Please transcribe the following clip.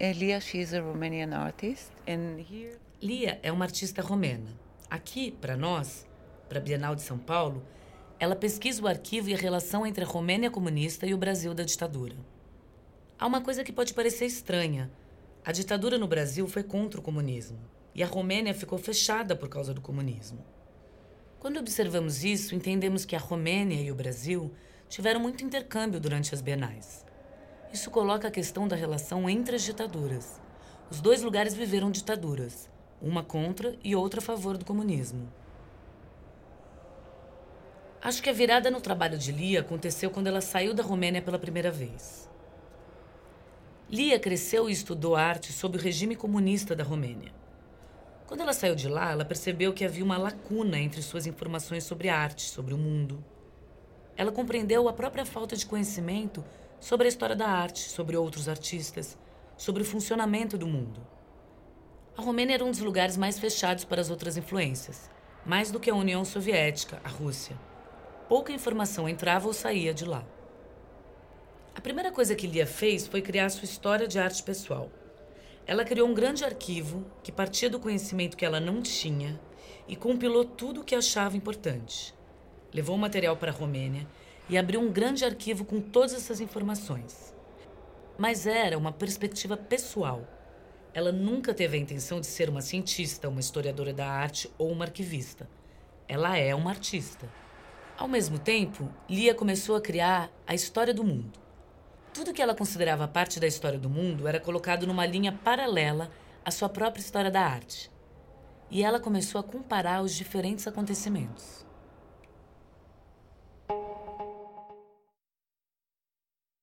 Lia, she's a Romanian artist, and here. Lia é uma artista romena. Aqui, para nós, para a Bienal de São Paulo, ela pesquisa o arquivo e a relação entre a Romênia comunista e o Brasil da ditadura. Há uma coisa que pode parecer estranha. A ditadura no Brasil foi contra o comunismo e a Romênia ficou fechada por causa do comunismo. Quando observamos isso, entendemos que a Romênia e o Brasil tiveram muito intercâmbio durante as bienais. Isso coloca a questão da relação entre as ditaduras. Os dois lugares viveram ditaduras, uma contra e outra a favor do comunismo. Acho que a virada no trabalho de Lia aconteceu quando ela saiu da Romênia pela primeira vez. Lia cresceu e estudou arte sob o regime comunista da Romênia. Quando ela saiu de lá, ela percebeu que havia uma lacuna entre suas informações sobre arte, sobre o mundo. Ela compreendeu a própria falta de conhecimento sobre a história da arte, sobre outros artistas, sobre o funcionamento do mundo. A Romênia era um dos lugares mais fechados para as outras influências, mais do que a União Soviética, a Rússia. Pouca informação entrava ou saía de lá. A primeira coisa que Lia fez foi criar sua história de arte pessoal. Ela criou um grande arquivo que partia do conhecimento que ela não tinha e compilou tudo o que achava importante. Levou o material para a Romênia e abriu um grande arquivo com todas essas informações. Mas era uma perspectiva pessoal. Ela nunca teve a intenção de ser uma cientista, uma historiadora da arte ou uma arquivista. Ela é uma artista. Ao mesmo tempo, Lia começou a criar a história do mundo. Tudo que ela considerava parte da história do mundo era colocado numa linha paralela à sua própria história da arte. E ela começou a comparar os diferentes acontecimentos.